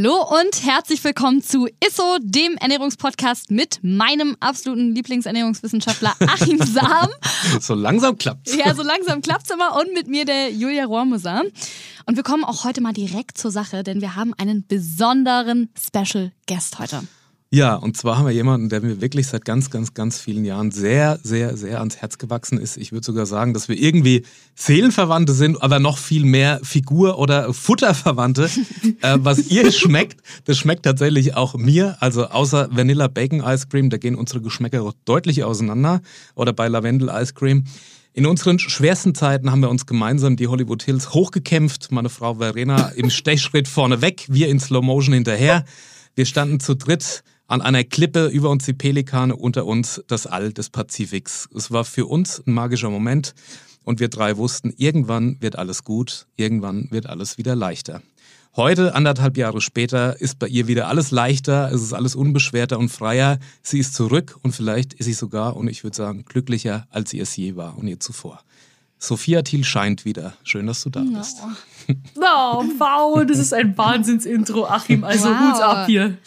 Hallo und herzlich willkommen zu ISSO, dem Ernährungspodcast mit meinem absoluten Lieblingsernährungswissenschaftler Achim Sam. so langsam klappt's. Ja, so langsam klappt's immer und mit mir der Julia Rohrmoser. Und wir kommen auch heute mal direkt zur Sache, denn wir haben einen besonderen Special Guest heute. Ja, und zwar haben wir jemanden, der mir wirklich seit ganz, ganz, ganz vielen Jahren sehr, sehr, sehr ans Herz gewachsen ist. Ich würde sogar sagen, dass wir irgendwie Seelenverwandte sind, aber noch viel mehr Figur- oder Futterverwandte. äh, was ihr schmeckt, das schmeckt tatsächlich auch mir. Also außer Vanilla Bacon Ice Cream, da gehen unsere Geschmäcker deutlich auseinander. Oder bei Lavendel Ice Cream. In unseren schwersten Zeiten haben wir uns gemeinsam die Hollywood Hills hochgekämpft. Meine Frau Verena im Stechschritt vorne weg, wir in Slow Motion hinterher. Wir standen zu dritt an einer Klippe über uns die Pelikane, unter uns das All des Pazifiks. Es war für uns ein magischer Moment und wir drei wussten, irgendwann wird alles gut, irgendwann wird alles wieder leichter. Heute, anderthalb Jahre später, ist bei ihr wieder alles leichter, es ist alles unbeschwerter und freier. Sie ist zurück und vielleicht ist sie sogar, und ich würde sagen, glücklicher, als sie es je war und je zuvor. Sophia Thiel scheint wieder. Schön, dass du da no. bist. Oh, wow, das ist ein Wahnsinnsintro, Achim. Also wow. Hut ab hier.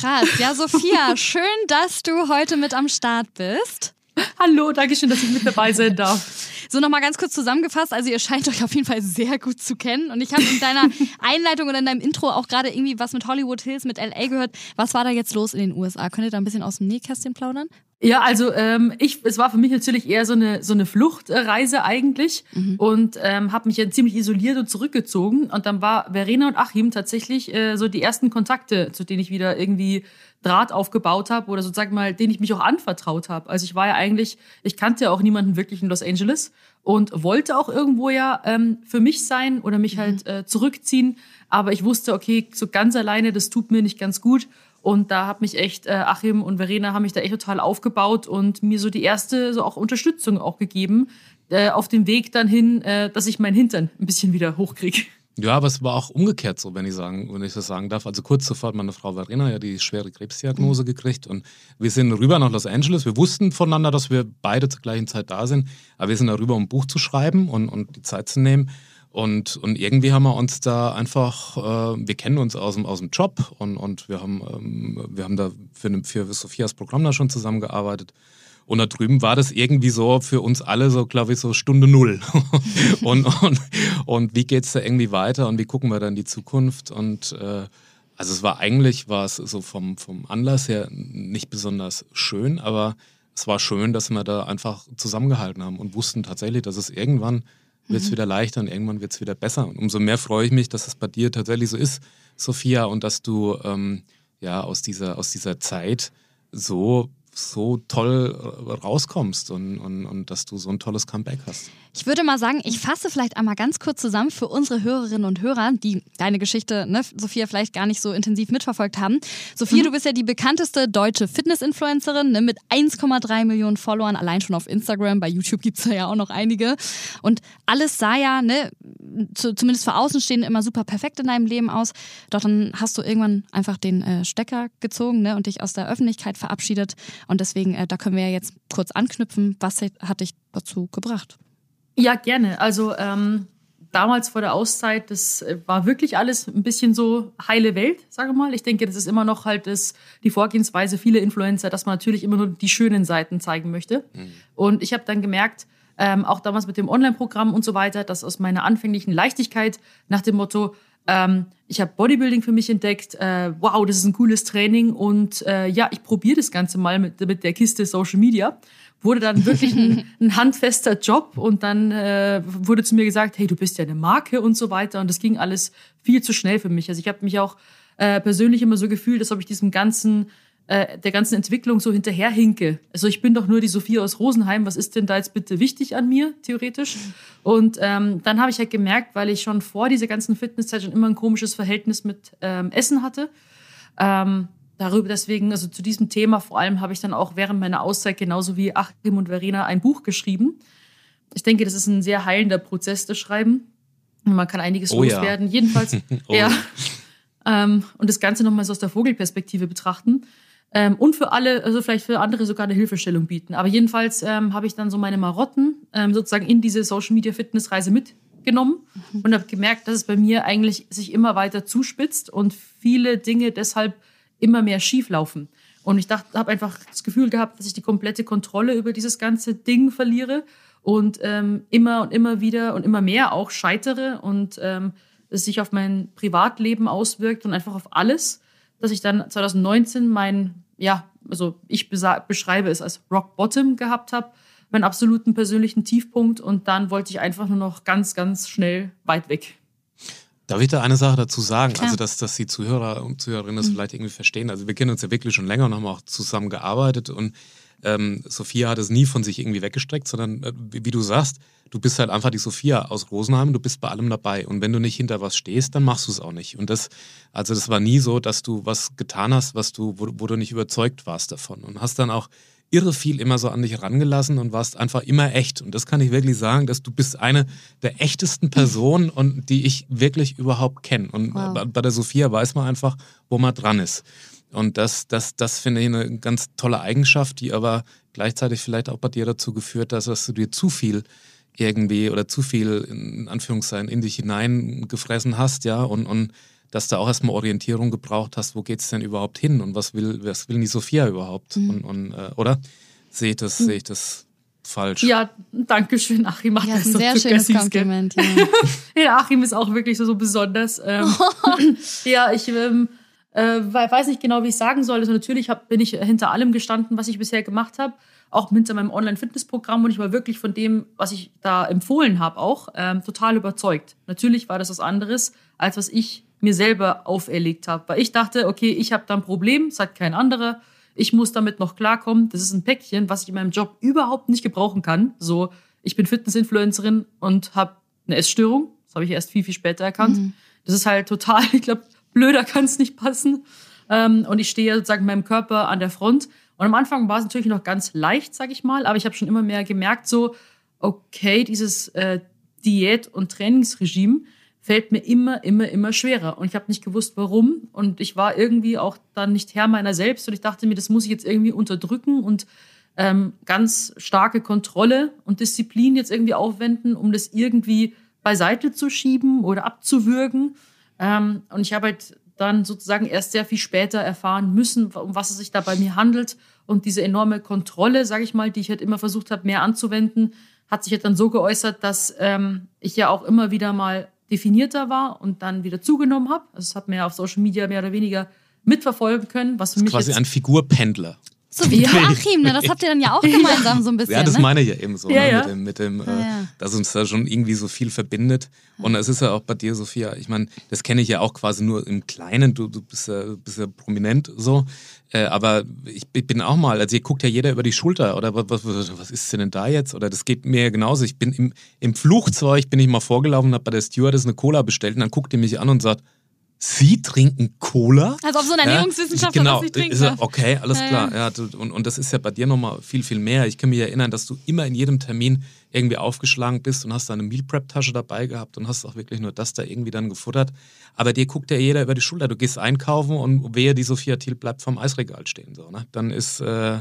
Krass. Ja, Sophia, schön, dass du heute mit am Start bist. Hallo, danke schön, dass ich mit dabei sein darf. So, nochmal ganz kurz zusammengefasst. Also, ihr scheint euch auf jeden Fall sehr gut zu kennen. Und ich habe in deiner Einleitung oder in deinem Intro auch gerade irgendwie was mit Hollywood Hills, mit LA gehört. Was war da jetzt los in den USA? Könnt ihr da ein bisschen aus dem Nähkästchen plaudern? Ja, also ähm, ich, es war für mich natürlich eher so eine so eine Fluchtreise eigentlich mhm. und ähm, habe mich ja ziemlich isoliert und zurückgezogen und dann war Verena und Achim tatsächlich äh, so die ersten Kontakte, zu denen ich wieder irgendwie Draht aufgebaut habe oder sozusagen mal, denen ich mich auch anvertraut habe. Also ich war ja eigentlich, ich kannte ja auch niemanden wirklich in Los Angeles und wollte auch irgendwo ja ähm, für mich sein oder mich mhm. halt äh, zurückziehen, aber ich wusste, okay, so ganz alleine, das tut mir nicht ganz gut und da hat mich echt, äh, Achim und Verena haben mich da echt total aufgebaut und mir so die erste so auch Unterstützung auch gegeben, äh, auf dem Weg dann hin, äh, dass ich meinen Hintern ein bisschen wieder hochkriege. Ja, aber es war auch umgekehrt so, wenn ich sagen, wenn ich das sagen darf. Also kurz sofort meine Frau Verena ja die schwere Krebsdiagnose mhm. gekriegt und wir sind rüber nach Los Angeles. Wir wussten voneinander, dass wir beide zur gleichen Zeit da sind, aber wir sind darüber, um ein Buch zu schreiben und, und die Zeit zu nehmen. Und, und irgendwie haben wir uns da einfach, äh, wir kennen uns aus dem, aus dem Job und, und wir, haben, ähm, wir haben da für, für Sophias Programm da schon zusammengearbeitet. Und da drüben war das irgendwie so für uns alle so, glaube ich, so Stunde Null. und, und, und wie geht's da irgendwie weiter und wie gucken wir dann die Zukunft? Und äh, also es war eigentlich, war es so vom, vom Anlass her nicht besonders schön, aber es war schön, dass wir da einfach zusammengehalten haben und wussten tatsächlich, dass es irgendwann wird es mhm. wieder leichter und irgendwann wird es wieder besser. Und umso mehr freue ich mich, dass es bei dir tatsächlich so ist, Sophia, und dass du ähm, ja aus dieser, aus dieser Zeit so so toll äh, rauskommst und, und, und dass du so ein tolles Comeback hast. Ich würde mal sagen, ich fasse vielleicht einmal ganz kurz zusammen für unsere Hörerinnen und Hörer, die deine Geschichte, ne, Sophia, vielleicht gar nicht so intensiv mitverfolgt haben. Sophia, mhm. du bist ja die bekannteste deutsche Fitness-Influencerin ne, mit 1,3 Millionen Followern, allein schon auf Instagram. Bei YouTube gibt es ja auch noch einige. Und alles sah ja, ne, zu, zumindest für Außenstehende, immer super perfekt in deinem Leben aus. Doch dann hast du irgendwann einfach den äh, Stecker gezogen ne, und dich aus der Öffentlichkeit verabschiedet. Und deswegen, äh, da können wir ja jetzt kurz anknüpfen. Was hat dich dazu gebracht? Ja, gerne. Also ähm, damals vor der Auszeit, das äh, war wirklich alles ein bisschen so heile Welt, sage mal. Ich denke, das ist immer noch halt das, die Vorgehensweise vieler Influencer, dass man natürlich immer nur die schönen Seiten zeigen möchte. Mhm. Und ich habe dann gemerkt, ähm, auch damals mit dem Online-Programm und so weiter, dass aus meiner anfänglichen Leichtigkeit nach dem Motto, ähm, ich habe Bodybuilding für mich entdeckt, äh, wow, das ist ein cooles Training und äh, ja, ich probiere das Ganze mal mit, mit der Kiste Social Media wurde dann wirklich ein, ein handfester Job und dann äh, wurde zu mir gesagt, hey, du bist ja eine Marke und so weiter und das ging alles viel zu schnell für mich. Also ich habe mich auch äh, persönlich immer so gefühlt, als ob ich diesem ganzen äh, der ganzen Entwicklung so hinterherhinke. Also ich bin doch nur die Sophie aus Rosenheim, was ist denn da jetzt bitte wichtig an mir, theoretisch? Und ähm, dann habe ich halt gemerkt, weil ich schon vor dieser ganzen Fitnesszeit schon immer ein komisches Verhältnis mit ähm, Essen hatte, ähm, darüber deswegen, also zu diesem Thema vor allem habe ich dann auch während meiner Auszeit genauso wie Achim und Verena ein Buch geschrieben. Ich denke, das ist ein sehr heilender Prozess, das Schreiben. Man kann einiges oh, loswerden. Ja. Jedenfalls, oh. ja. ähm, und das Ganze nochmal so aus der Vogelperspektive betrachten. Ähm, und für alle, also vielleicht für andere sogar eine Hilfestellung bieten. Aber jedenfalls ähm, habe ich dann so meine Marotten ähm, sozusagen in diese Social Media Fitness Reise mitgenommen mhm. und habe gemerkt, dass es bei mir eigentlich sich immer weiter zuspitzt und viele Dinge deshalb immer mehr schief laufen. Und ich dachte, habe einfach das Gefühl gehabt, dass ich die komplette Kontrolle über dieses ganze Ding verliere und ähm, immer und immer wieder und immer mehr auch scheitere und ähm, es sich auf mein Privatleben auswirkt und einfach auf alles dass ich dann 2019 mein, ja, also ich beschreibe es als Rock Bottom gehabt habe, meinen absoluten persönlichen Tiefpunkt und dann wollte ich einfach nur noch ganz, ganz schnell weit weg. Darf ich da eine Sache dazu sagen? Klar. Also, dass, dass die Zuhörer und Zuhörerinnen das mhm. vielleicht irgendwie verstehen. Also, wir kennen uns ja wirklich schon länger und haben auch zusammen gearbeitet und ähm, Sophia hat es nie von sich irgendwie weggestreckt, sondern äh, wie, wie, du sagst, du bist halt einfach die Sophia aus Rosenheim, du bist bei allem dabei. Und wenn du nicht hinter was stehst, dann machst du es auch nicht. Und das, also das war nie so, dass du was getan hast, was du, wo, wo du nicht überzeugt warst davon. Und hast dann auch irre viel immer so an dich herangelassen und warst einfach immer echt. Und das kann ich wirklich sagen, dass du bist eine der echtesten Personen und die ich wirklich überhaupt kenne. Und wow. bei der Sophia weiß man einfach, wo man dran ist. Und das, das, das finde ich eine ganz tolle Eigenschaft, die aber gleichzeitig vielleicht auch bei dir dazu geführt hat, dass du dir zu viel irgendwie oder zu viel in Anführungszeichen in dich hineingefressen hast, ja, und, und dass du auch erstmal Orientierung gebraucht hast, wo geht es denn überhaupt hin und was will, was will die Sophia überhaupt? Mhm. Und, und äh, oder? Sehe ich das, mhm. sehe ich das falsch? Ja, danke schön, Achim. Macht ja, das ist ein sehr schönes Kompliment. Ja. ja, Achim ist auch wirklich so, so besonders. Ähm, ja, ich ähm, äh, weiß nicht genau, wie ich sagen soll. Also natürlich hab, bin ich hinter allem gestanden, was ich bisher gemacht habe, auch hinter meinem Online-Fitness-Programm und ich war wirklich von dem, was ich da empfohlen habe, auch ähm, total überzeugt. Natürlich war das was anderes, als was ich mir selber auferlegt habe, weil ich dachte, okay, ich habe da ein Problem, es hat kein anderer, ich muss damit noch klarkommen. Das ist ein Päckchen, was ich in meinem Job überhaupt nicht gebrauchen kann. So, ich bin Fitness-Influencerin und habe eine Essstörung. Das habe ich erst viel, viel später erkannt. Mhm. Das ist halt total, ich glaube, blöder kann es nicht passen. Ähm, und ich stehe sozusagen meinem Körper an der Front. Und am Anfang war es natürlich noch ganz leicht, sag ich mal, aber ich habe schon immer mehr gemerkt, so, okay, dieses äh, Diät- und Trainingsregime fällt mir immer, immer, immer schwerer. Und ich habe nicht gewusst, warum. Und ich war irgendwie auch dann nicht Herr meiner selbst. Und ich dachte mir, das muss ich jetzt irgendwie unterdrücken und ähm, ganz starke Kontrolle und Disziplin jetzt irgendwie aufwenden, um das irgendwie beiseite zu schieben oder abzuwürgen. Ähm, und ich habe halt dann sozusagen erst sehr viel später erfahren müssen, um was es sich da bei mir handelt. Und diese enorme Kontrolle, sage ich mal, die ich halt immer versucht habe, mehr anzuwenden, hat sich halt dann so geäußert, dass ähm, ich ja auch immer wieder mal definierter war und dann wieder zugenommen habe. Also es hat mir auf Social Media mehr oder weniger mitverfolgen können, was für mich quasi ein Figurpendler. So wie Joachim, ne? das habt ihr dann ja auch gemeinsam so ein bisschen. Ja, das ne? meine ich ja eben so, ja, ne? ja. mit dem, mit dem ja, äh, dass uns da schon irgendwie so viel verbindet. Und es ist ja auch bei dir, Sophia, ich meine, das kenne ich ja auch quasi nur im Kleinen, du, du bist, ja, bist ja prominent so. Äh, aber ich, ich, bin auch mal, also hier guckt ja jeder über die Schulter oder was, was, was ist denn da jetzt? Oder das geht mir ja genauso. Ich bin im, im Flugzeug, bin ich mal vorgelaufen, habe bei der Stewardess eine Cola bestellt und dann guckt die mich an und sagt, Sie trinken Cola? Also ob so ein Ernährungswissenschaftler ja, genau, trinkt. Ist er, okay, alles ja, klar. Ja. und, und das ist ja bei dir nochmal viel, viel mehr. Ich kann mich erinnern, dass du immer in jedem Termin irgendwie aufgeschlagen bist und hast deine Meal Prep Tasche dabei gehabt und hast auch wirklich nur das da irgendwie dann gefuttert. Aber dir guckt ja jeder über die Schulter. Du gehst einkaufen und wehe, die Sophia Thiel bleibt vom Eisregal stehen. So, ne? Dann ist, äh,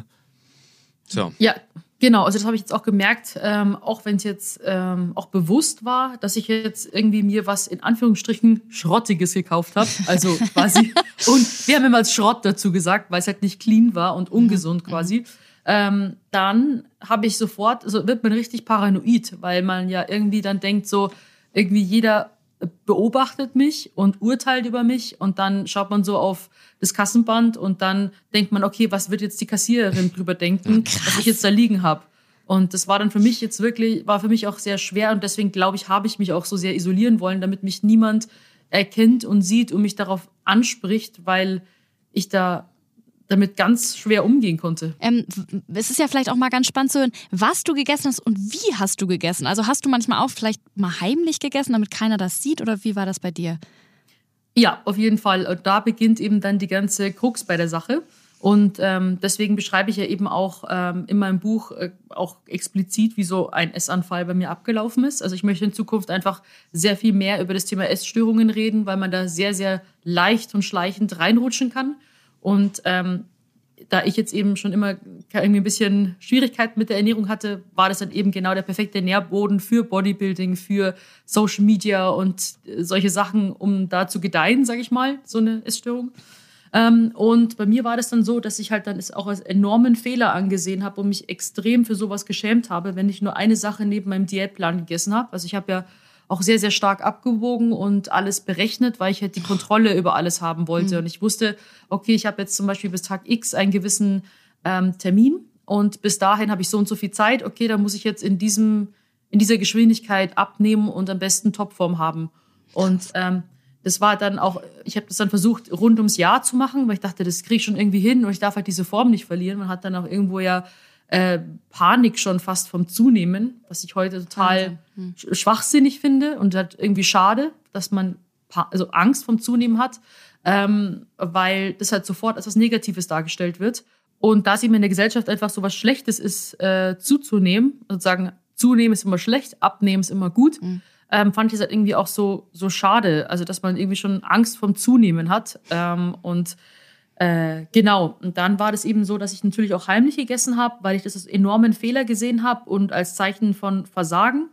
so. Ja, Genau, also das habe ich jetzt auch gemerkt, ähm, auch wenn es jetzt ähm, auch bewusst war, dass ich jetzt irgendwie mir was in Anführungsstrichen Schrottiges gekauft habe. Also quasi. und wir haben immer als Schrott dazu gesagt, weil es halt nicht clean war und ungesund mhm. quasi. Ähm, dann habe ich sofort, also wird man richtig paranoid, weil man ja irgendwie dann denkt, so irgendwie jeder beobachtet mich und urteilt über mich und dann schaut man so auf das Kassenband und dann denkt man, okay, was wird jetzt die Kassiererin drüber denken, Krass. was ich jetzt da liegen habe. Und das war dann für mich jetzt wirklich, war für mich auch sehr schwer und deswegen glaube ich, habe ich mich auch so sehr isolieren wollen, damit mich niemand erkennt und sieht und mich darauf anspricht, weil ich da damit ganz schwer umgehen konnte. Ähm, es ist ja vielleicht auch mal ganz spannend zu hören, was du gegessen hast und wie hast du gegessen. Also hast du manchmal auch vielleicht mal heimlich gegessen, damit keiner das sieht oder wie war das bei dir? Ja, auf jeden Fall. Und da beginnt eben dann die ganze Krux bei der Sache. Und ähm, deswegen beschreibe ich ja eben auch ähm, in meinem Buch äh, auch explizit, wie so ein Essanfall bei mir abgelaufen ist. Also ich möchte in Zukunft einfach sehr viel mehr über das Thema Essstörungen reden, weil man da sehr, sehr leicht und schleichend reinrutschen kann. Und ähm, da ich jetzt eben schon immer irgendwie ein bisschen Schwierigkeiten mit der Ernährung hatte, war das dann eben genau der perfekte Nährboden für Bodybuilding, für Social Media und äh, solche Sachen, um da zu gedeihen, sage ich mal, so eine Essstörung. Ähm, und bei mir war das dann so, dass ich halt dann es auch als enormen Fehler angesehen habe und mich extrem für sowas geschämt habe, wenn ich nur eine Sache neben meinem Diätplan gegessen habe. Also ich habe ja auch sehr, sehr stark abgewogen und alles berechnet, weil ich halt die Kontrolle über alles haben wollte. Mhm. Und ich wusste, okay, ich habe jetzt zum Beispiel bis Tag X einen gewissen ähm, Termin und bis dahin habe ich so und so viel Zeit. Okay, dann muss ich jetzt in diesem in dieser Geschwindigkeit abnehmen und am besten Topform haben. Und ähm, das war dann auch, ich habe das dann versucht, rund ums Jahr zu machen, weil ich dachte, das kriege ich schon irgendwie hin und ich darf halt diese Form nicht verlieren. Man hat dann auch irgendwo ja äh, Panik schon fast vom Zunehmen, was ich heute total hm. schwachsinnig finde und halt irgendwie schade, dass man also Angst vom Zunehmen hat, ähm, weil das halt sofort als was Negatives dargestellt wird. Und da es eben in der Gesellschaft einfach so was Schlechtes ist, äh, zuzunehmen, sozusagen zunehmen ist immer schlecht, abnehmen ist immer gut, mhm. ähm, fand ich es halt irgendwie auch so, so schade. Also, dass man irgendwie schon Angst vom Zunehmen hat. Ähm, und äh, genau, und dann war das eben so, dass ich natürlich auch heimlich gegessen habe, weil ich das als enormen Fehler gesehen habe und als Zeichen von Versagen.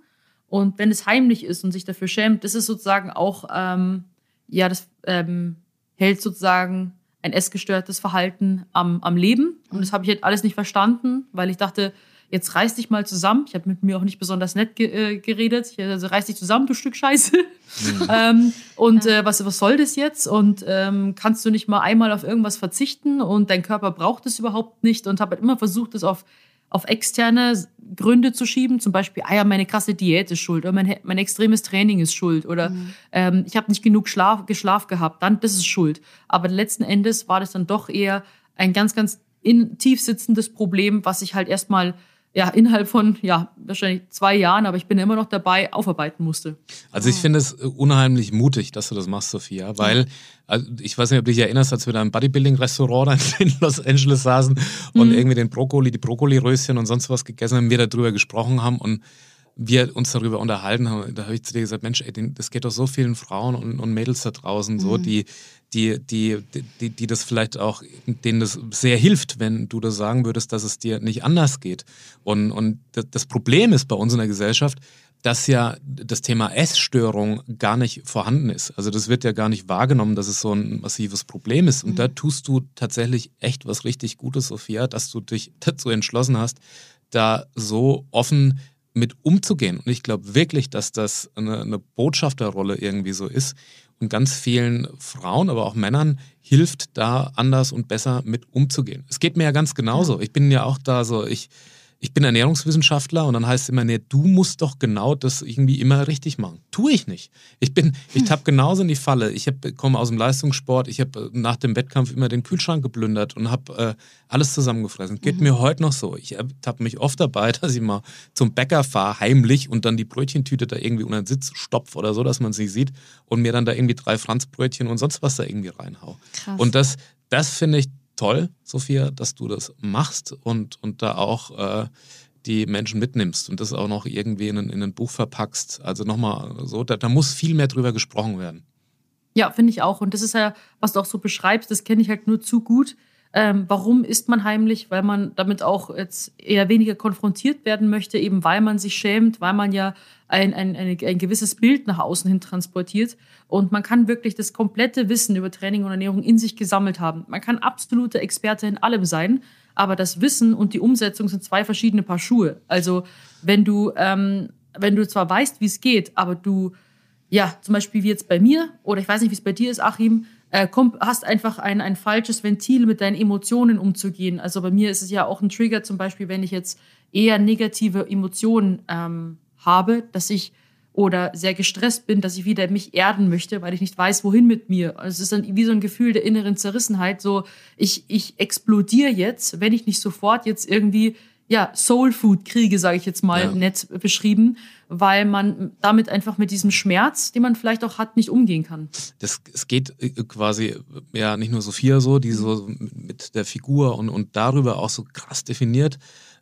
Und wenn es heimlich ist und sich dafür schämt, das ist sozusagen auch, ähm, ja, das ähm, hält sozusagen ein essgestörtes Verhalten am, am Leben. Und das habe ich halt alles nicht verstanden, weil ich dachte, jetzt reiß dich mal zusammen. Ich habe mit mir auch nicht besonders nett ge äh, geredet. Ich, also reiß dich zusammen, du Stück Scheiße. Mhm. ähm, und äh, was, was soll das jetzt? Und ähm, kannst du nicht mal einmal auf irgendwas verzichten? Und dein Körper braucht es überhaupt nicht. Und habe halt immer versucht, das auf, auf externe Gründe zu schieben. Zum Beispiel, ah ja, meine krasse Diät ist schuld oder mein, mein extremes Training ist schuld oder mhm. ähm, ich habe nicht genug Schlaf, Geschlaf gehabt, dann das ist schuld. Aber letzten Endes war das dann doch eher ein ganz, ganz in, tief sitzendes Problem, was ich halt erstmal ja, innerhalb von, ja, wahrscheinlich zwei Jahren, aber ich bin immer noch dabei, aufarbeiten musste. Also ich finde es äh, unheimlich mutig, dass du das machst, Sophia, weil, also ich weiß nicht, ob du dich erinnerst, als wir da im Bodybuilding-Restaurant in Los Angeles saßen und mhm. irgendwie den Brokkoli, die Brokkoli-Röschen und sonst was gegessen haben, wir darüber gesprochen haben und wir uns darüber unterhalten haben, da habe ich zu dir gesagt, Mensch, ey, das geht doch so vielen Frauen und, und Mädels da draußen mhm. so, die, die, die, die, die das vielleicht auch, denen das sehr hilft, wenn du das sagen würdest, dass es dir nicht anders geht. Und, und das Problem ist bei uns in der Gesellschaft, dass ja das Thema Essstörung gar nicht vorhanden ist. Also das wird ja gar nicht wahrgenommen, dass es so ein massives Problem ist. Und mhm. da tust du tatsächlich echt was richtig Gutes, Sophia, dass du dich dazu entschlossen hast, da so offen mit umzugehen. Und ich glaube wirklich, dass das eine, eine Botschafterrolle irgendwie so ist und ganz vielen Frauen, aber auch Männern hilft, da anders und besser mit umzugehen. Es geht mir ja ganz genauso. Ich bin ja auch da so, ich, ich bin Ernährungswissenschaftler und dann heißt es immer, nee, du musst doch genau das irgendwie immer richtig machen. Tue ich nicht. Ich bin, ich tappe genauso in die Falle. Ich hab, komme aus dem Leistungssport, ich habe äh, nach dem Wettkampf immer den Kühlschrank geplündert und habe äh, alles zusammengefressen. Geht mhm. mir heute noch so. Ich tappe mich oft dabei, dass ich mal zum Bäcker fahre, heimlich und dann die Brötchentüte da irgendwie unter den Sitz stopfe oder so, dass man sie sieht und mir dann da irgendwie drei Franzbrötchen und sonst was da irgendwie reinhau. Krass. Und das, das finde ich toll, Sophia, dass du das machst und, und da auch äh, die Menschen mitnimmst und das auch noch irgendwie in, in ein Buch verpackst. Also nochmal so, da, da muss viel mehr drüber gesprochen werden. Ja, finde ich auch. Und das ist ja, was du auch so beschreibst, das kenne ich halt nur zu gut. Ähm, warum ist man heimlich? Weil man damit auch jetzt eher weniger konfrontiert werden möchte, eben weil man sich schämt, weil man ja ein, ein, ein, ein gewisses Bild nach außen hin transportiert. Und man kann wirklich das komplette Wissen über Training und Ernährung in sich gesammelt haben. Man kann absolute Experte in allem sein, aber das Wissen und die Umsetzung sind zwei verschiedene Paar Schuhe. Also wenn du, ähm, wenn du zwar weißt, wie es geht, aber du ja, zum Beispiel wie jetzt bei mir, oder ich weiß nicht, wie es bei dir ist, Achim, äh, hast einfach ein, ein falsches Ventil, mit deinen Emotionen umzugehen. Also bei mir ist es ja auch ein Trigger, zum Beispiel, wenn ich jetzt eher negative Emotionen ähm, habe, dass ich oder sehr gestresst bin, dass ich wieder mich erden möchte, weil ich nicht weiß, wohin mit mir. Also es ist dann wie so ein Gefühl der inneren Zerrissenheit, so ich, ich explodiere jetzt, wenn ich nicht sofort jetzt irgendwie ja, Soul-Food-Kriege, sage ich jetzt mal, Ja. nett beschrieben, weil man damit einfach mit diesem Schmerz, den man vielleicht auch hat, nicht umgehen kann. das, es geht äh, quasi, ja, nicht nur Sophia so, die so mit der Figur und, und darüber auch so krass definiert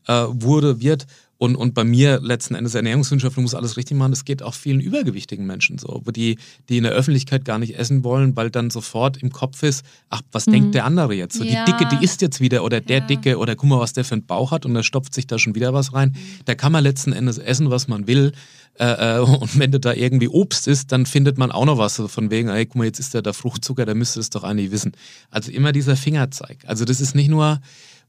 äh, wurde, wird. Und, und bei mir letzten Endes Ernährungswissenschaftler muss alles richtig machen. Es geht auch vielen übergewichtigen Menschen so, wo die, die in der Öffentlichkeit gar nicht essen wollen, weil dann sofort im Kopf ist, ach, was denkt der andere jetzt? So, Ja. Die Dicke, die isst jetzt wieder oder der Ja. Dicke oder guck mal, was der für einen Bauch hat und da stopft sich da schon wieder was rein. Da kann man letzten Endes essen, was man will. Äh, äh, und wenn du da irgendwie Obst isst, dann findet man auch noch was so von wegen, ey, guck mal, jetzt ist der da Fruchtzucker, der müsste es doch eigentlich wissen. Also immer dieser Fingerzeig. Also das ist nicht nur,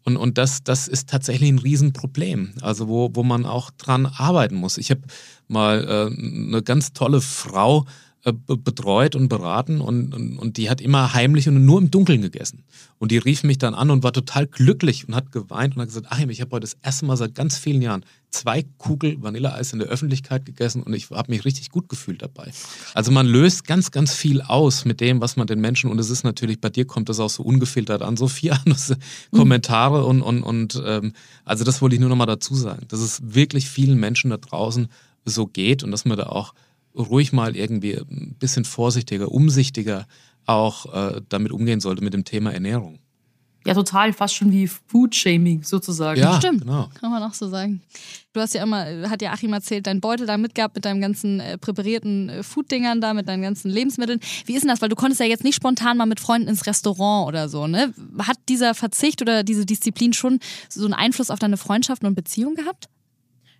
und, und das, das ist tatsächlich ein Riesenproblem, also wo, wo man auch dran arbeiten muss. Ich habe mal äh, eine ganz tolle Frau betreut und beraten und, und, und die hat immer heimlich und nur im Dunkeln gegessen. Und die rief mich dann an und war total glücklich und hat geweint und hat gesagt, Achim, ich habe heute das erste Mal seit ganz vielen Jahren zwei Kugel Vanilleeis in der Öffentlichkeit gegessen und ich habe mich richtig gut gefühlt dabei. Also man löst ganz, ganz viel aus mit dem, was man den Menschen, und es ist natürlich, bei dir kommt das auch so ungefiltert an, Sophia, das Kommentare und, und, und ähm, also das wollte ich nur noch mal dazu sagen, dass es wirklich vielen Menschen da draußen so geht und dass man da auch ruhig mal irgendwie ein bisschen vorsichtiger, umsichtiger auch äh, damit umgehen sollte mit dem Thema Ernährung. Ja, total, fast schon wie Food-Shaming sozusagen. Ja, Stimmt. genau. Kann man auch so sagen. Du hast ja immer, hat ja Achim erzählt, deinen Beutel da mitgehabt mit deinen ganzen äh, präparierten äh, Food-Dingern da, mit deinen ganzen Lebensmitteln. Wie ist denn das? Weil du konntest ja jetzt nicht spontan mal mit Freunden ins Restaurant oder so, ne? Hat dieser Verzicht oder diese Disziplin schon so einen Einfluss auf deine Freundschaften und Beziehungen gehabt?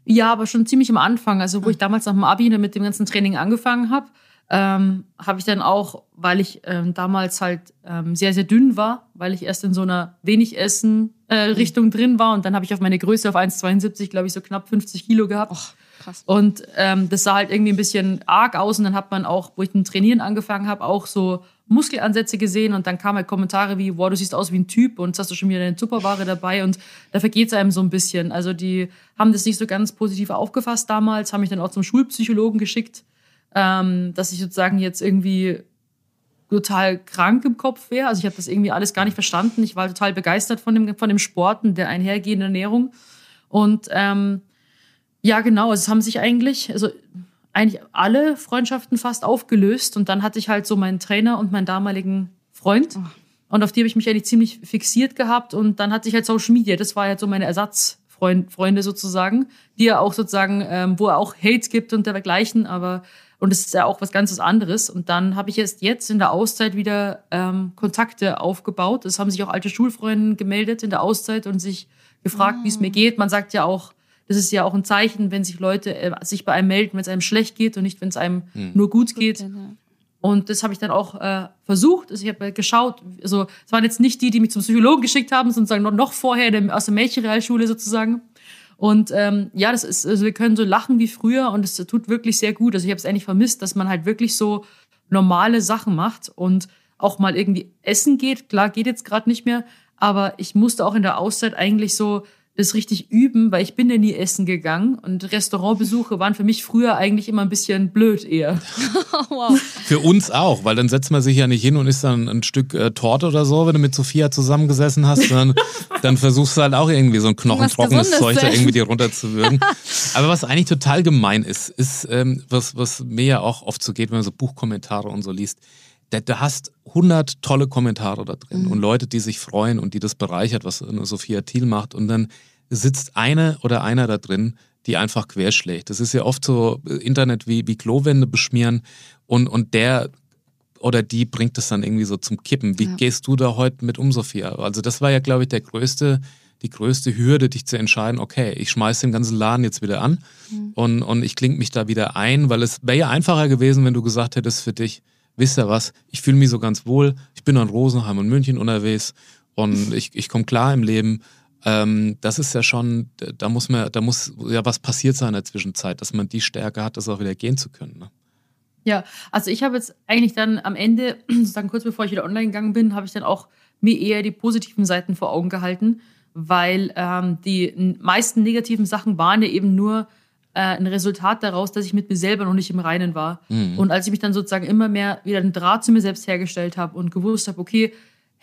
Ja, aber schon ziemlich am Anfang. Also, wo ich damals nach dem Abi dann mit dem ganzen Training angefangen habe, ähm, habe ich dann auch, weil ich ähm, damals halt ähm, sehr, sehr dünn war, weil ich erst in so einer wenig Essen äh, Richtung drin war und dann habe ich auf meine Größe auf 1,72, glaube ich, so knapp 50 Kilo gehabt. krass. Und ähm, das sah halt irgendwie ein bisschen arg aus. Und dann hat man auch, wo ich mit dem Trainieren angefangen habe, auch so Muskelansätze gesehen. Und dann kamen halt Kommentare wie, wow, du siehst aus wie ein Typ und jetzt hast du schon wieder eine Tupperware dabei. Und da vergeht es einem so ein bisschen. Also die haben das nicht so ganz positiv aufgefasst damals, haben mich dann auch zum Schulpsychologen geschickt, ähm, dass ich sozusagen jetzt irgendwie total krank im Kopf wäre. Also ich habe das irgendwie alles gar nicht verstanden. Ich war total begeistert von dem, von dem Sport und der einhergehenden Ernährung. Und ähm, ja, genau, es haben sich eigentlich, also eigentlich alle Freundschaften fast aufgelöst. Und dann hatte ich halt so meinen Trainer und meinen damaligen Freund. Und auf die habe ich mich eigentlich ziemlich fixiert gehabt. Und dann hatte ich halt Social Media. Das war halt so meine Ersatzfreunde sozusagen, die ja auch sozusagen, ähm, wo er auch Hate gibt und dergleichen. Aber und es ist ja auch was ganz anderes. Und dann habe ich erst jetzt in der Auszeit wieder ähm, Kontakte aufgebaut. Es haben sich auch alte Schulfreunde gemeldet in der Auszeit und sich gefragt, wie es mir geht. Man sagt ja auch, das ist ja auch ein Zeichen, wenn sich Leute äh, sich bei einem melden, wenn es einem schlecht geht und nicht, wenn es einem nur gut geht. Und das habe ich dann auch äh, versucht. Also ich habe geschaut, also es waren jetzt nicht die, die mich zum Psychologen geschickt haben, sondern noch, noch vorher der, aus der Mädchenrealschule sozusagen. Und ähm, ja, das ist, also wir können so lachen wie früher und es tut wirklich sehr gut. Also ich habe es eigentlich vermisst, dass man halt wirklich so normale Sachen macht und auch mal irgendwie essen geht. Klar, geht jetzt gerade nicht mehr, aber ich musste auch in der Auszeit eigentlich so das richtig üben, weil ich bin ja nie essen gegangen und Restaurantbesuche waren für mich früher eigentlich immer ein bisschen blöd eher. wow. Für uns auch, weil dann setzt man sich ja nicht hin und isst dann ein Stück äh, Torte oder so, wenn du mit Sophia zusammengesessen hast, sondern dann versuchst du halt auch irgendwie so ein knochentrockenes Zeug da zu irgendwie dir runterzuwürgen. Aber was eigentlich total gemein ist, ist, ähm, was, was mir ja auch oft so geht, wenn man so Buchkommentare und so liest, du hast 100 tolle Kommentare da drin und Leute, die sich freuen und die das bereichert, was Sophia Thiel macht. Und dann sitzt eine oder einer da drin, die einfach querschlägt. Das ist ja oft so äh, Internet wie, wie Klowände beschmieren und, und der oder die bringt es dann irgendwie so zum Kippen. Wie Ja. gehst du da heute mit um, Sophia? Also das war ja, glaube ich, der größte, die größte Hürde, dich zu entscheiden, okay, ich schmeiß den ganzen Laden jetzt wieder an und, und ich klinge mich da wieder ein, weil es wäre ja einfacher gewesen, wenn du gesagt hättest für dich, wisst ihr was, ich fühle mich so ganz wohl, ich bin an Rosenheim und München unterwegs und ich, ich komme klar im Leben. Ähm, das ist ja schon, da muss man, da muss ja was passiert sein in der Zwischenzeit, dass man die Stärke hat, das auch wieder gehen zu können. Ne? Ja, also ich habe jetzt eigentlich dann am Ende, sozusagen kurz bevor ich wieder online gegangen bin, habe ich dann auch mir eher die positiven Seiten vor Augen gehalten, weil ähm, die meisten negativen Sachen waren ja eben nur äh, ein Resultat daraus, dass ich mit mir selber noch nicht im Reinen war. Und als ich mich dann sozusagen immer mehr wieder einen Draht zu mir selbst hergestellt habe und gewusst habe, okay,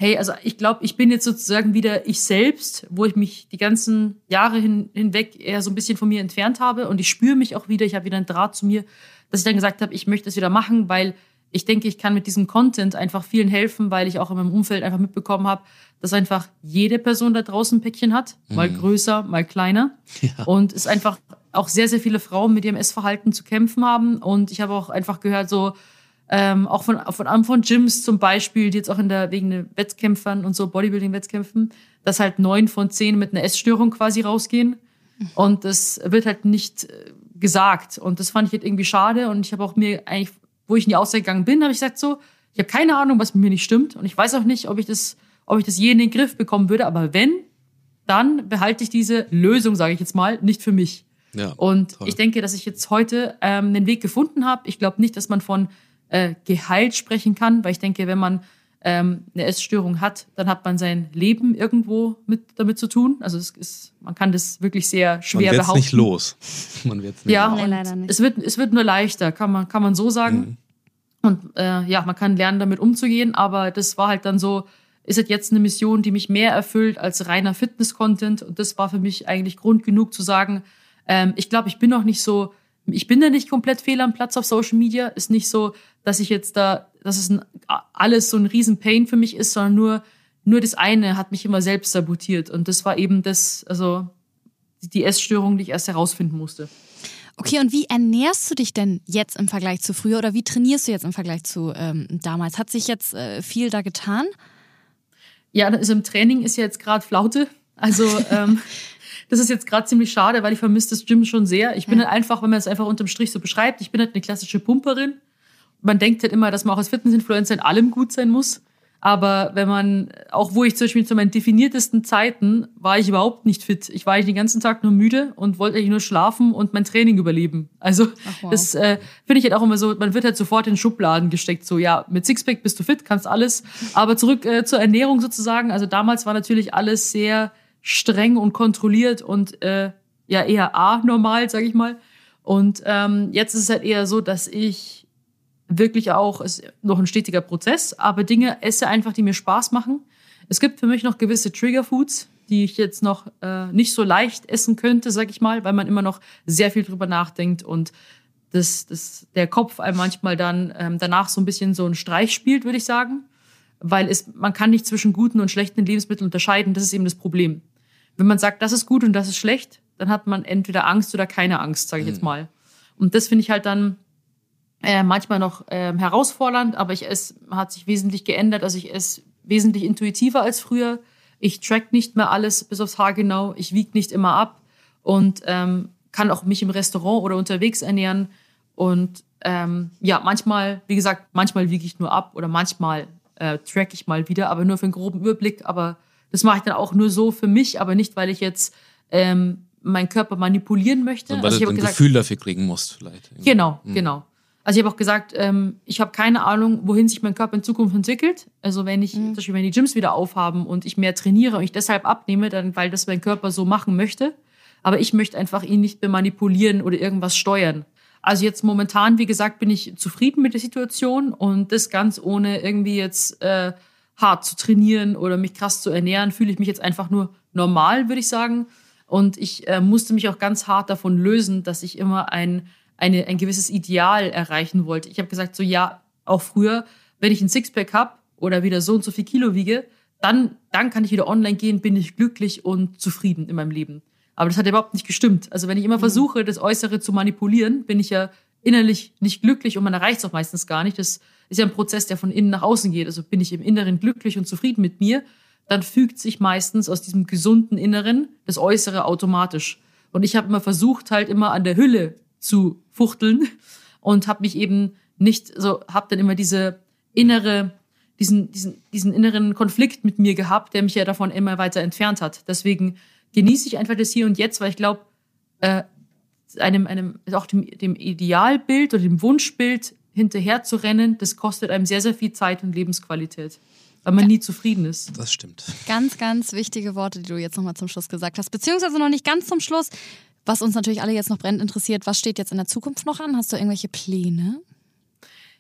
hey, also ich glaube, ich bin jetzt sozusagen wieder ich selbst, wo ich mich die ganzen Jahre hin, hinweg eher so ein bisschen von mir entfernt habe und ich spüre mich auch wieder, ich habe wieder einen Draht zu mir, dass ich dann gesagt habe, ich möchte es wieder machen, weil ich denke, ich kann mit diesem Content einfach vielen helfen, weil ich auch in meinem Umfeld einfach mitbekommen habe, dass einfach jede Person da draußen ein Päckchen hat, mal mhm. größer, mal kleiner. Ja. Und es einfach auch sehr, sehr viele Frauen mit ihrem Essverhalten zu kämpfen haben. Und ich habe auch einfach gehört, so, ähm, auch von, von, von Gyms zum Beispiel, die jetzt auch in der, wegen Wettkämpfern und so Bodybuilding-Wettkämpfen, dass halt neun von zehn mit einer Essstörung quasi rausgehen. Und das wird halt nicht äh, gesagt. Und das fand ich halt irgendwie schade. Und ich habe auch mir eigentlich, wo ich in die Aussage gegangen bin, habe ich gesagt so, ich habe keine Ahnung, was mit mir nicht stimmt. Und ich weiß auch nicht, ob ich das, ob ich das je in den Griff bekommen würde. Aber wenn, dann behalte ich diese Lösung, sage ich jetzt mal, nicht für mich. Ja, und toll. ich denke, dass ich jetzt heute ähm, den Weg gefunden habe. Ich glaube nicht, dass man von äh, geheilt sprechen kann, weil ich denke, wenn man ähm, eine Essstörung hat, dann hat man sein Leben irgendwo mit damit zu tun. Also es ist, man kann das wirklich sehr schwer man behaupten. nicht los. Man wird's nicht ja, los. Nee, leider nicht. Es wird, es wird nur leichter, kann man, kann man so sagen. Mhm. Und äh, ja, man kann lernen, damit umzugehen, aber das war halt dann so, ist halt jetzt eine Mission, die mich mehr erfüllt als reiner Fitness-Content. Und das war für mich eigentlich Grund genug zu sagen, ähm, ich glaube, ich bin noch nicht so ich bin da nicht komplett fehl am Platz auf Social Media. Ist nicht so, dass ich jetzt da, dass es ein, alles so ein riesen Pain für mich ist, sondern nur, nur das eine hat mich immer selbst sabotiert. Und das war eben das, also die Essstörung, die ich erst herausfinden musste. Okay, und wie ernährst du dich denn jetzt im Vergleich zu früher oder wie trainierst du jetzt im Vergleich zu ähm, damals? Hat sich jetzt äh, viel da getan? Ja, also im Training ist ja jetzt gerade Flaute. Also ähm, das ist jetzt gerade ziemlich schade, weil ich vermisse das Gym schon sehr. Ich bin ja. halt einfach, wenn man es einfach unterm Strich so beschreibt, ich bin halt eine klassische Pumperin. Man denkt halt immer, dass man auch als Fitnessinfluencer in allem gut sein muss. Aber wenn man, auch wo ich zum Beispiel zu meinen definiertesten Zeiten, war ich überhaupt nicht fit. Ich war eigentlich den ganzen Tag nur müde und wollte eigentlich nur schlafen und mein Training überleben. Also Ach, wow. das äh, finde ich halt auch immer so, man wird halt sofort in Schubladen gesteckt. So, ja, mit Sixpack bist du fit, kannst alles. Aber zurück äh, zur Ernährung sozusagen. Also damals war natürlich alles sehr streng und kontrolliert und äh, ja eher A-normal, sag ich mal. Und ähm, jetzt ist es halt eher so, dass ich wirklich auch, ist noch ein stetiger Prozess, aber Dinge esse einfach, die mir Spaß machen. Es gibt für mich noch gewisse Triggerfoods, die ich jetzt noch äh, nicht so leicht essen könnte, sag ich mal, weil man immer noch sehr viel drüber nachdenkt und das, das, der Kopf einem manchmal dann ähm, danach so ein bisschen so einen Streich spielt, würde ich sagen. Weil es, man kann nicht zwischen guten und schlechten Lebensmitteln unterscheiden. Das ist eben das Problem wenn man sagt, das ist gut und das ist schlecht, dann hat man entweder Angst oder keine Angst, sage ich mhm. jetzt mal. Und das finde ich halt dann äh, manchmal noch äh, herausfordernd, aber ich es hat sich wesentlich geändert. Also ich esse wesentlich intuitiver als früher. Ich track nicht mehr alles bis aufs Haar genau. Ich wiege nicht immer ab und ähm, kann auch mich im Restaurant oder unterwegs ernähren. Und ähm, ja, manchmal, wie gesagt, manchmal wiege ich nur ab oder manchmal äh, track ich mal wieder, aber nur für einen groben Überblick. Aber das mache ich dann auch nur so für mich, aber nicht, weil ich jetzt ähm, meinen Körper manipulieren möchte. Und weil also du ein gesagt, Gefühl dafür kriegen musst vielleicht. Genau, mhm. genau. Also ich habe auch gesagt, ähm, ich habe keine Ahnung, wohin sich mein Körper in Zukunft entwickelt. Also wenn ich, mhm. zum Beispiel wenn die Gyms wieder aufhaben und ich mehr trainiere und ich deshalb abnehme, dann weil das mein Körper so machen möchte. Aber ich möchte einfach ihn nicht mehr manipulieren oder irgendwas steuern. Also jetzt momentan, wie gesagt, bin ich zufrieden mit der Situation und das ganz ohne irgendwie jetzt äh, hart zu trainieren oder mich krass zu ernähren, fühle ich mich jetzt einfach nur normal, würde ich sagen. Und ich äh, musste mich auch ganz hart davon lösen, dass ich immer ein, eine, ein gewisses Ideal erreichen wollte. Ich habe gesagt, so ja, auch früher, wenn ich ein Sixpack habe oder wieder so und so viel Kilo wiege, dann, dann kann ich wieder online gehen, bin ich glücklich und zufrieden in meinem Leben. Aber das hat überhaupt nicht gestimmt. Also wenn ich immer mhm. versuche, das Äußere zu manipulieren, bin ich ja innerlich nicht glücklich und man erreicht es auch meistens gar nicht. Das ist ja ein Prozess, der von innen nach außen geht. Also bin ich im Inneren glücklich und zufrieden mit mir, dann fügt sich meistens aus diesem gesunden Inneren das Äußere automatisch. Und ich habe immer versucht, halt immer an der Hülle zu fuchteln und habe mich eben nicht so, habe dann immer diese innere, diesen, diesen, diesen inneren Konflikt mit mir gehabt, der mich ja davon immer weiter entfernt hat. Deswegen genieße ich einfach das Hier und Jetzt, weil ich glaube, äh, einem, einem, auch dem, dem Idealbild oder dem Wunschbild hinterher zu rennen, das kostet einem sehr, sehr viel Zeit und Lebensqualität. Weil man ja. nie zufrieden ist. Das stimmt. Ganz, ganz wichtige Worte, die du jetzt nochmal zum Schluss gesagt hast. Beziehungsweise noch nicht ganz zum Schluss. Was uns natürlich alle jetzt noch brennend interessiert, was steht jetzt in der Zukunft noch an? Hast du irgendwelche Pläne?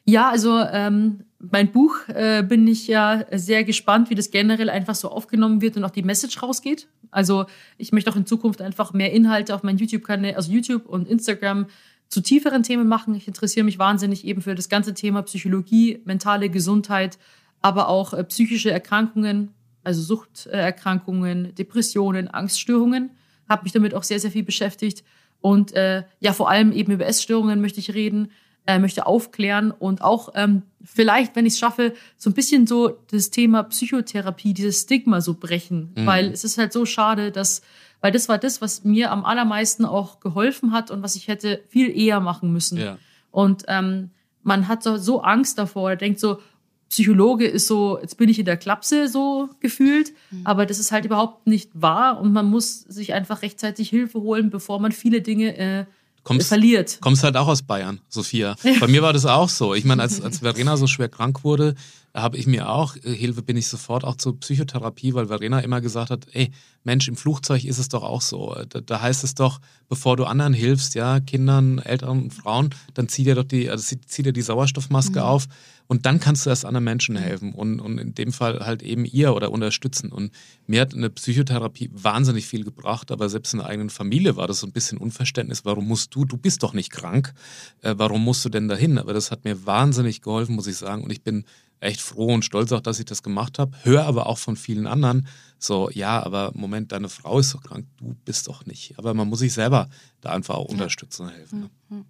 Ja, also ähm, mein Buch äh, bin ich ja sehr gespannt, wie das generell einfach so aufgenommen wird und auch die Message rausgeht. Also ich möchte auch in Zukunft einfach mehr Inhalte auf meinen YouTube-Kanal, also YouTube und Instagram zu tieferen Themen machen. Ich interessiere mich wahnsinnig eben für das ganze Thema Psychologie, mentale Gesundheit, aber auch äh, psychische Erkrankungen, also Suchterkrankungen, Depressionen, Angststörungen. Habe mich damit auch sehr, sehr viel beschäftigt. Und äh, ja, vor allem eben über Essstörungen möchte ich reden, äh, möchte aufklären und auch ähm, vielleicht, wenn ich es schaffe, so ein bisschen so das Thema Psychotherapie, dieses Stigma so brechen. Mhm. Weil es ist halt so schade, dass, weil das war das, was mir am allermeisten auch geholfen hat und was ich hätte viel eher machen müssen. Ja. Und ähm, man hat so, so Angst davor, er denkt so, Psychologe ist so, jetzt bin ich in der Klapse so gefühlt, mhm. aber das ist halt überhaupt nicht wahr und man muss sich einfach rechtzeitig Hilfe holen, bevor man viele Dinge äh, kommst, verliert. Kommst halt auch aus Bayern, Sophia. Bei mir war das auch so. Ich meine, als, als Verena so schwer krank wurde, habe ich mir auch äh, Hilfe, bin ich sofort auch zur Psychotherapie, weil Verena immer gesagt hat, ey, Mensch, im Flugzeug ist es doch auch so. Da, da heißt es doch, bevor du anderen hilfst, ja, Kindern, Eltern, Frauen, dann zieh dir doch die, also zieh dir die Sauerstoffmaske mhm. auf und dann kannst du erst anderen Menschen helfen und, und in dem Fall halt eben ihr oder unterstützen. Und mir hat eine Psychotherapie wahnsinnig viel gebracht, aber selbst in der eigenen Familie war das so ein bisschen Unverständnis. Warum musst du, du bist doch nicht krank, äh, warum musst du denn dahin? Aber das hat mir wahnsinnig geholfen, muss ich sagen. Und ich bin echt froh und stolz auch, dass ich das gemacht habe. Höre aber auch von vielen anderen so, ja, aber Moment, deine Frau ist so krank, du bist doch nicht. Aber man muss sich selber da einfach auch unterstützen und helfen. Ne? Mhm.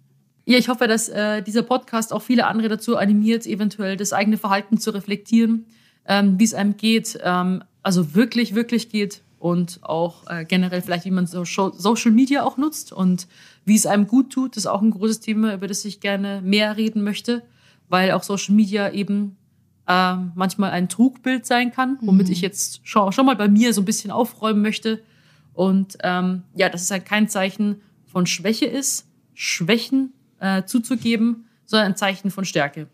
Ja, ich hoffe, dass äh, dieser Podcast auch viele andere dazu animiert, eventuell das eigene Verhalten zu reflektieren, ähm, wie es einem geht, ähm, also wirklich, wirklich geht und auch äh, generell vielleicht, wie man so Social Media auch nutzt und wie es einem gut tut. Das ist auch ein großes Thema, über das ich gerne mehr reden möchte, weil auch Social Media eben äh, manchmal ein Trugbild sein kann, womit mhm. ich jetzt schon, schon mal bei mir so ein bisschen aufräumen möchte. Und ähm, ja, dass es halt kein Zeichen von Schwäche ist, Schwächen äh, zuzugeben, sondern ein Zeichen von Stärke.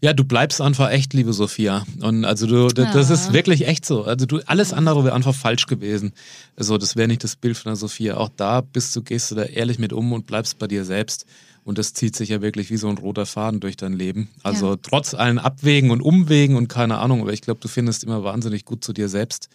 Ja, du bleibst einfach echt, liebe Sophia. Und also du, das, das ist wirklich echt so. Also du, alles andere wäre einfach falsch gewesen. Also das wäre nicht das Bild von der Sophia. Auch da bist du, gehst du da ehrlich mit um und bleibst bei dir selbst. Und das zieht sich ja wirklich wie so ein roter Faden durch dein Leben. Also ja. trotz allen Abwägen und Umwegen und keine Ahnung, aber ich glaube, du findest immer wahnsinnig gut zu dir selbst.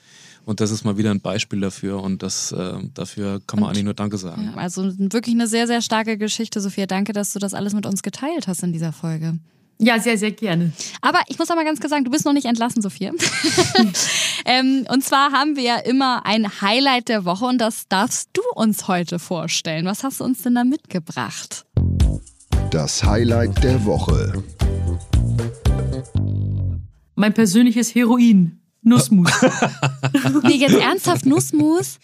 Und das ist mal wieder ein Beispiel dafür und das, äh, dafür kann man und, eigentlich nur Danke sagen. Ja, also wirklich eine sehr, sehr starke Geschichte, Sophia. Danke, dass du das alles mit uns geteilt hast in dieser Folge. Ja, sehr, sehr gerne. Aber ich muss aber ganz klar sagen, du bist noch nicht entlassen, Sophia. ähm, und zwar haben wir ja immer ein Highlight der Woche und das darfst du uns heute vorstellen. Was hast du uns denn da mitgebracht? Das Highlight der Woche. Mein persönliches Heroin. Nussmus. nee, jetzt ernsthaft Nussmus?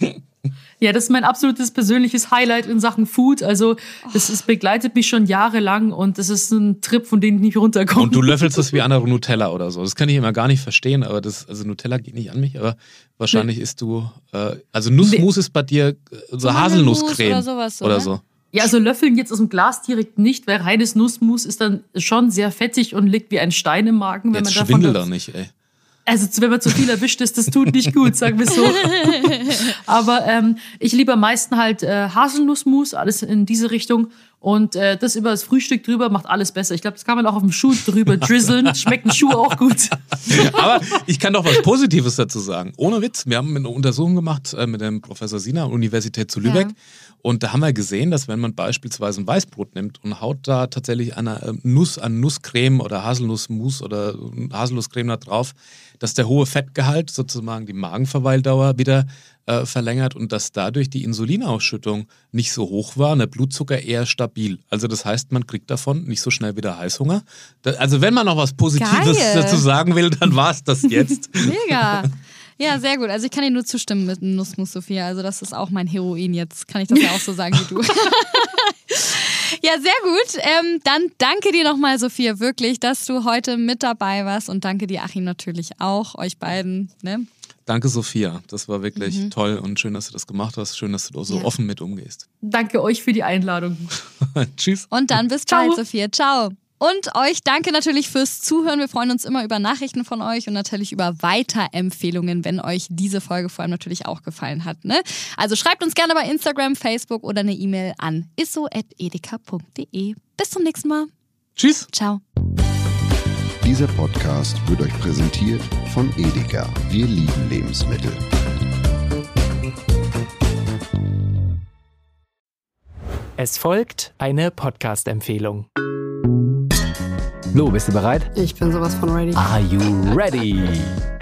Ja, das ist mein absolutes persönliches Highlight in Sachen Food. Also, das ist, begleitet mich schon jahrelang und das ist ein Trip, von dem ich nicht runterkomme. Und du löffelst das wie andere Nutella oder so. Das kann ich immer gar nicht verstehen, aber das, also Nutella geht nicht an mich, aber wahrscheinlich nee. isst du, äh, also Nussmus nee. ist bei dir äh, so Haselnusscreme oder, sowas, oder so. Ja, also löffeln jetzt aus dem Glas direkt nicht, weil reines Nussmus ist dann schon sehr fettig und liegt wie ein Stein im Magen, wenn jetzt man davon. Schwindel doch nicht, ey. Also wenn man zu viel erwischt ist, das tut nicht gut, sagen wir so. Aber ähm, ich liebe am meisten halt äh, Haselnussmus, alles in diese Richtung. Und äh, das über das Frühstück drüber macht alles besser. Ich glaube, das kann man auch auf dem Schuh drüber drizzeln. Schmeckt ein Schuh auch gut. Aber ich kann doch was Positives dazu sagen. Ohne Witz. Wir haben eine Untersuchung gemacht äh, mit dem Professor Sina, Universität zu Lübeck. Ja. Und da haben wir gesehen, dass wenn man beispielsweise ein Weißbrot nimmt und haut da tatsächlich eine äh, Nuss an Nusscreme oder Haselnussmus oder Haselnusscreme da drauf, dass der hohe Fettgehalt sozusagen die Magenverweildauer wieder äh, verlängert und dass dadurch die Insulinausschüttung nicht so hoch war, der Blutzucker eher stabil. Also das heißt, man kriegt davon nicht so schnell wieder Heißhunger. Da, also wenn man noch was Positives Geil. dazu sagen will, dann war es das jetzt. Mega. Ja, sehr gut. Also ich kann dir nur zustimmen mit Nussmus, Sophia. Also das ist auch mein Heroin jetzt. Kann ich das ja auch so sagen wie du. Ja, sehr gut. Ähm, dann danke dir nochmal, Sophia, wirklich, dass du heute mit dabei warst und danke dir, Achim, natürlich auch, euch beiden. Ne? Danke, Sophia. Das war wirklich mhm. toll und schön, dass du das gemacht hast. Schön, dass du da so ja. offen mit umgehst. Danke euch für die Einladung. Tschüss. Und dann bis bald, Sophia. Ciao. Und euch danke natürlich fürs Zuhören. Wir freuen uns immer über Nachrichten von euch und natürlich über Weiterempfehlungen, wenn euch diese Folge vor allem natürlich auch gefallen hat. Ne? Also schreibt uns gerne bei Instagram, Facebook oder eine E-Mail an isso.edeka.de. Bis zum nächsten Mal. Tschüss. Ciao. Dieser Podcast wird euch präsentiert von Edeka. Wir lieben Lebensmittel. Es folgt eine Podcast-Empfehlung. Lu, bist du bereit? Ich bin sowas von ready. Are you ready?